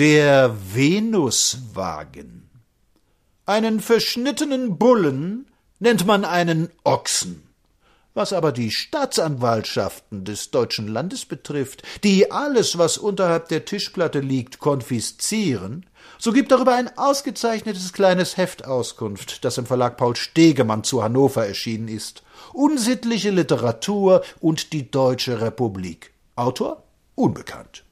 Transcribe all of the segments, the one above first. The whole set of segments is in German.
Der Venuswagen. Einen verschnittenen Bullen nennt man einen Ochsen. Was aber die Staatsanwaltschaften des deutschen Landes betrifft, die alles, was unterhalb der Tischplatte liegt, konfiszieren, so gibt darüber ein ausgezeichnetes kleines Heft Auskunft, das im Verlag Paul Stegemann zu Hannover erschienen ist. Unsittliche Literatur und die Deutsche Republik. Autor? Unbekannt.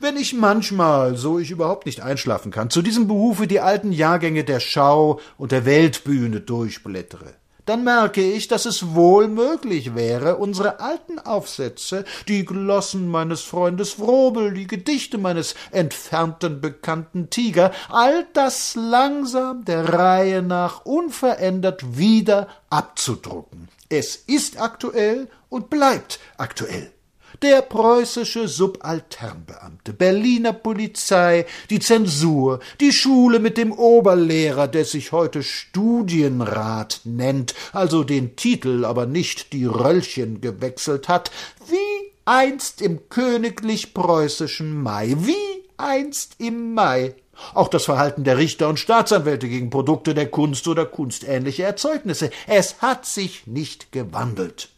Wenn ich manchmal, so ich überhaupt nicht einschlafen kann, zu diesem Behufe die alten Jahrgänge der Schau und der Weltbühne durchblättere, dann merke ich, dass es wohl möglich wäre, unsere alten Aufsätze, die Glossen meines Freundes Wrobel, die Gedichte meines entfernten Bekannten Tiger, all das langsam der Reihe nach unverändert wieder abzudrucken. Es ist aktuell und bleibt aktuell der preußische Subalternbeamte, Berliner Polizei, die Zensur, die Schule mit dem Oberlehrer, der sich heute Studienrat nennt, also den Titel, aber nicht die Röllchen gewechselt hat, wie einst im königlich preußischen Mai, wie einst im Mai. Auch das Verhalten der Richter und Staatsanwälte gegen Produkte der Kunst oder kunstähnliche Erzeugnisse. Es hat sich nicht gewandelt.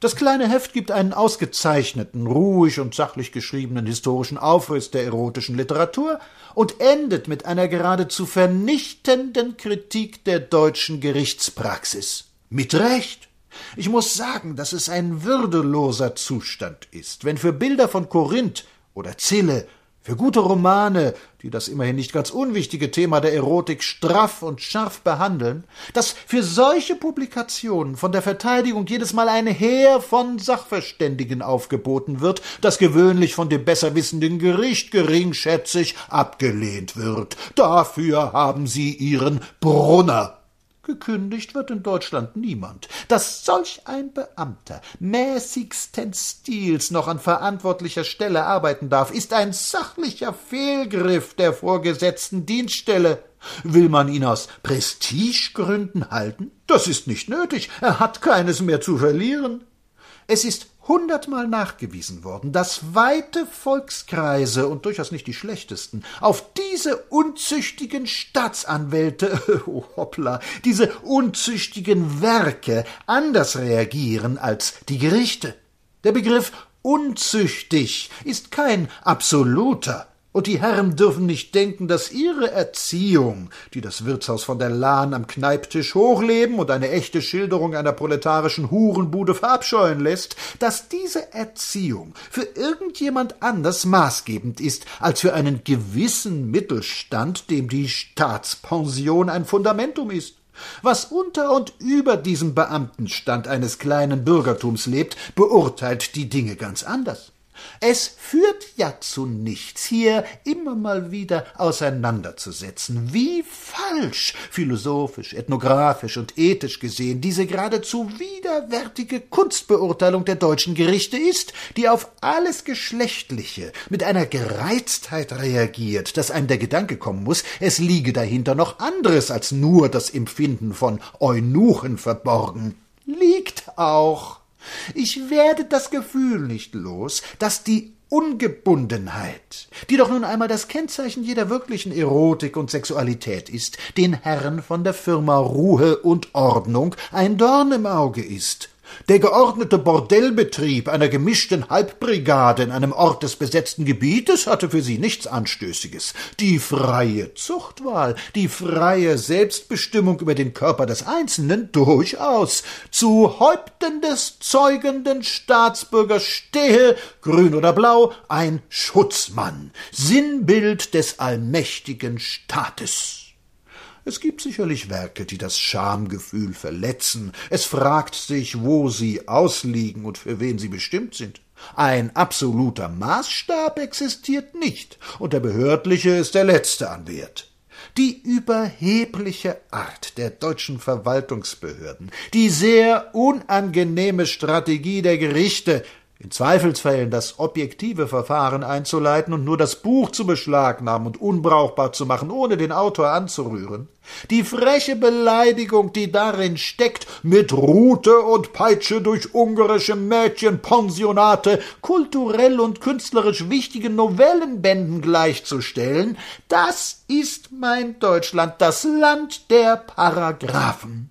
Das kleine Heft gibt einen ausgezeichneten, ruhig und sachlich geschriebenen historischen Aufriss der erotischen Literatur und endet mit einer geradezu vernichtenden Kritik der deutschen Gerichtspraxis. Mit Recht. Ich muss sagen, dass es ein würdeloser Zustand ist, wenn für Bilder von Korinth oder Zille für gute Romane, die das immerhin nicht ganz unwichtige Thema der Erotik straff und scharf behandeln, dass für solche Publikationen von der Verteidigung jedes Mal ein Heer von Sachverständigen aufgeboten wird, das gewöhnlich von dem besserwissenden Gericht geringschätzig abgelehnt wird. Dafür haben sie ihren Brunner Gekündigt wird in Deutschland niemand. Dass solch ein Beamter mäßigsten Stils noch an verantwortlicher Stelle arbeiten darf, ist ein sachlicher Fehlgriff der vorgesetzten Dienststelle. Will man ihn aus Prestigegründen halten? Das ist nicht nötig. Er hat keines mehr zu verlieren. Es ist hundertmal nachgewiesen worden, dass weite Volkskreise und durchaus nicht die schlechtesten auf diese unzüchtigen Staatsanwälte, oh hoppla, diese unzüchtigen Werke anders reagieren als die Gerichte. Der Begriff unzüchtig ist kein absoluter. Und die Herren dürfen nicht denken, dass ihre Erziehung, die das Wirtshaus von der Lahn am Kneiptisch hochleben und eine echte Schilderung einer proletarischen Hurenbude verabscheuen lässt, dass diese Erziehung für irgendjemand anders maßgebend ist als für einen gewissen Mittelstand, dem die Staatspension ein Fundamentum ist. Was unter und über diesem Beamtenstand eines kleinen Bürgertums lebt, beurteilt die Dinge ganz anders. Es führt ja zu nichts, hier immer mal wieder auseinanderzusetzen, wie falsch, philosophisch, ethnographisch und ethisch gesehen, diese geradezu widerwärtige Kunstbeurteilung der deutschen Gerichte ist, die auf alles Geschlechtliche mit einer Gereiztheit reagiert, dass einem der Gedanke kommen muss, es liege dahinter noch anderes als nur das Empfinden von Eunuchen verborgen. Liegt auch. Ich werde das Gefühl nicht los, dass die Ungebundenheit, die doch nun einmal das Kennzeichen jeder wirklichen Erotik und Sexualität ist, den Herren von der Firma Ruhe und Ordnung ein Dorn im Auge ist, der geordnete Bordellbetrieb einer gemischten Halbbrigade in einem Ort des besetzten Gebietes hatte für sie nichts Anstößiges. Die freie Zuchtwahl, die freie Selbstbestimmung über den Körper des Einzelnen durchaus. Zu Häupten des zeugenden Staatsbürgers stehe, grün oder blau, ein Schutzmann, Sinnbild des allmächtigen Staates. Es gibt sicherlich Werke, die das Schamgefühl verletzen. Es fragt sich, wo sie ausliegen und für wen sie bestimmt sind. Ein absoluter Maßstab existiert nicht, und der behördliche ist der letzte an Wert. Die überhebliche Art der deutschen Verwaltungsbehörden, die sehr unangenehme Strategie der Gerichte, in Zweifelsfällen das objektive Verfahren einzuleiten und nur das Buch zu beschlagnahmen und unbrauchbar zu machen, ohne den Autor anzurühren, die freche Beleidigung, die darin steckt, mit Rute und Peitsche durch ungarische Mädchenpensionate kulturell und künstlerisch wichtigen Novellenbänden gleichzustellen, das ist mein Deutschland, das Land der Paragraphen.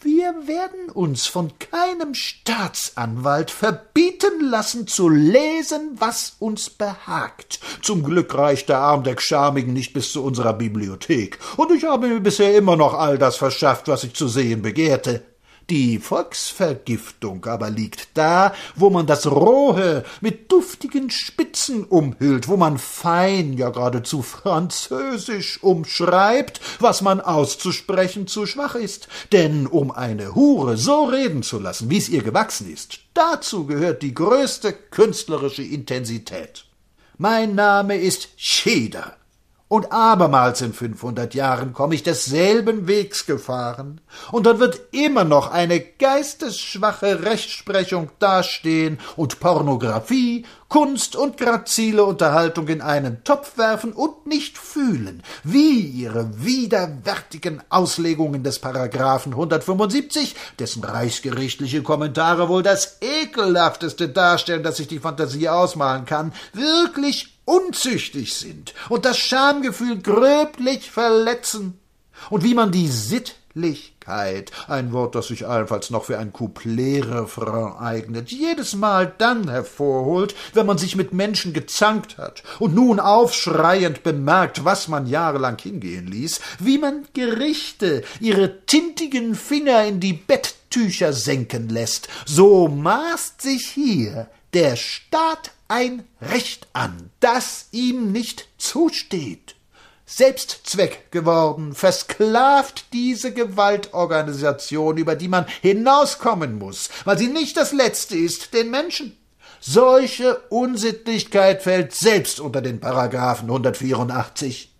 Wir werden uns von keinem Staatsanwalt verbieten lassen zu lesen, was uns behagt. Zum Glück reicht der Arm der Gschamigen nicht bis zu unserer Bibliothek, und ich habe mir bisher immer noch all das verschafft, was ich zu sehen begehrte. Die Volksvergiftung aber liegt da, wo man das Rohe mit duftigen Spitzen umhüllt, wo man fein, ja geradezu französisch umschreibt, was man auszusprechen zu schwach ist. Denn um eine Hure so reden zu lassen, wie es ihr gewachsen ist, dazu gehört die größte künstlerische Intensität. Mein Name ist Scheder und abermals in fünfhundert Jahren komme ich desselben Wegs gefahren, und dann wird immer noch eine geistesschwache Rechtsprechung dastehen und Pornographie, Kunst und grazile Unterhaltung in einen Topf werfen und nicht fühlen, wie ihre widerwärtigen Auslegungen des Paragraphen 175, dessen reichsgerichtliche Kommentare wohl das ekelhafteste darstellen, das sich die Fantasie ausmalen kann, wirklich unzüchtig sind und das Schamgefühl gröblich verletzen, und wie man die Sittlichkeit, ein Wort, das sich allenfalls noch für ein Couplet-Refrain eignet, jedes Mal dann hervorholt, wenn man sich mit Menschen gezankt hat und nun aufschreiend bemerkt, was man jahrelang hingehen ließ, wie man Gerichte ihre tintigen Finger in die Betttücher senken lässt, so maßt sich hier der Staat ein Recht an, das ihm nicht zusteht. Selbstzweck geworden, versklavt diese Gewaltorganisation, über die man hinauskommen muss, weil sie nicht das Letzte ist, den Menschen. Solche Unsittlichkeit fällt selbst unter den Paragraphen 184.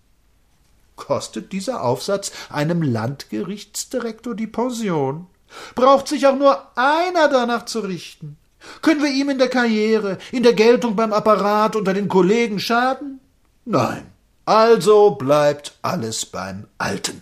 Kostet dieser Aufsatz einem Landgerichtsdirektor die Pension? Braucht sich auch nur einer danach zu richten? Können wir ihm in der Karriere, in der Geltung beim Apparat unter den Kollegen schaden? Nein. Also bleibt alles beim Alten.